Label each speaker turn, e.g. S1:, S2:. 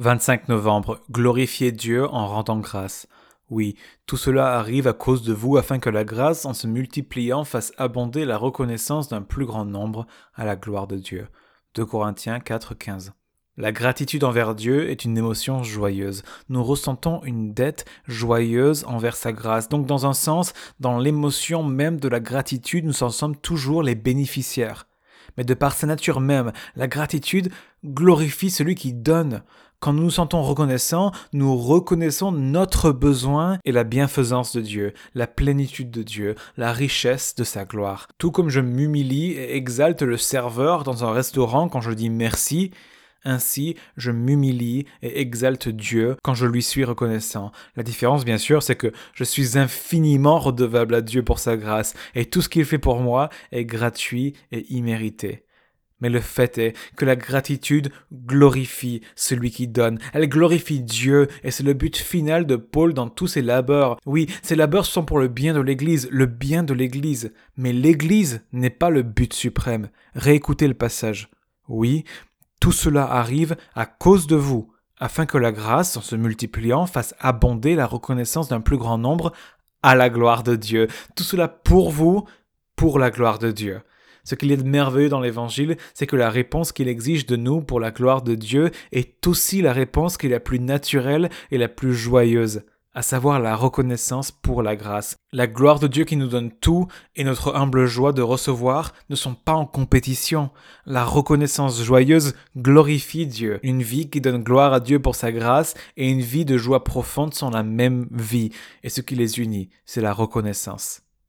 S1: 25 novembre. Glorifiez Dieu en rendant grâce. Oui, tout cela arrive à cause de vous afin que la grâce, en se multipliant, fasse abonder la reconnaissance d'un plus grand nombre à la gloire de Dieu. 2 Corinthiens 4, 15. La gratitude envers Dieu est une émotion joyeuse. Nous ressentons une dette joyeuse envers sa grâce. Donc dans un sens, dans l'émotion même de la gratitude, nous en sommes toujours les bénéficiaires. Mais de par sa nature même, la gratitude glorifie celui qui donne. Quand nous nous sentons reconnaissants, nous reconnaissons notre besoin et la bienfaisance de Dieu, la plénitude de Dieu, la richesse de sa gloire. Tout comme je m'humilie et exalte le serveur dans un restaurant quand je dis merci, ainsi, je m'humilie et exalte Dieu quand je lui suis reconnaissant. La différence, bien sûr, c'est que je suis infiniment redevable à Dieu pour sa grâce, et tout ce qu'il fait pour moi est gratuit et immérité. Mais le fait est que la gratitude glorifie celui qui donne. Elle glorifie Dieu et c'est le but final de Paul dans tous ses labeurs. Oui, ses labeurs sont pour le bien de l'Église, le bien de l'Église. Mais l'Église n'est pas le but suprême. Réécoutez le passage. Oui, tout cela arrive à cause de vous, afin que la grâce, en se multipliant, fasse abonder la reconnaissance d'un plus grand nombre à la gloire de Dieu. Tout cela pour vous, pour la gloire de Dieu. Ce qu'il y a de merveilleux dans l'Évangile, c'est que la réponse qu'il exige de nous pour la gloire de Dieu est aussi la réponse qui est la plus naturelle et la plus joyeuse à savoir la reconnaissance pour la grâce. La gloire de Dieu qui nous donne tout et notre humble joie de recevoir ne sont pas en compétition. La reconnaissance joyeuse glorifie Dieu. Une vie qui donne gloire à Dieu pour sa grâce et une vie de joie profonde sont la même vie. Et ce qui les unit, c'est la reconnaissance.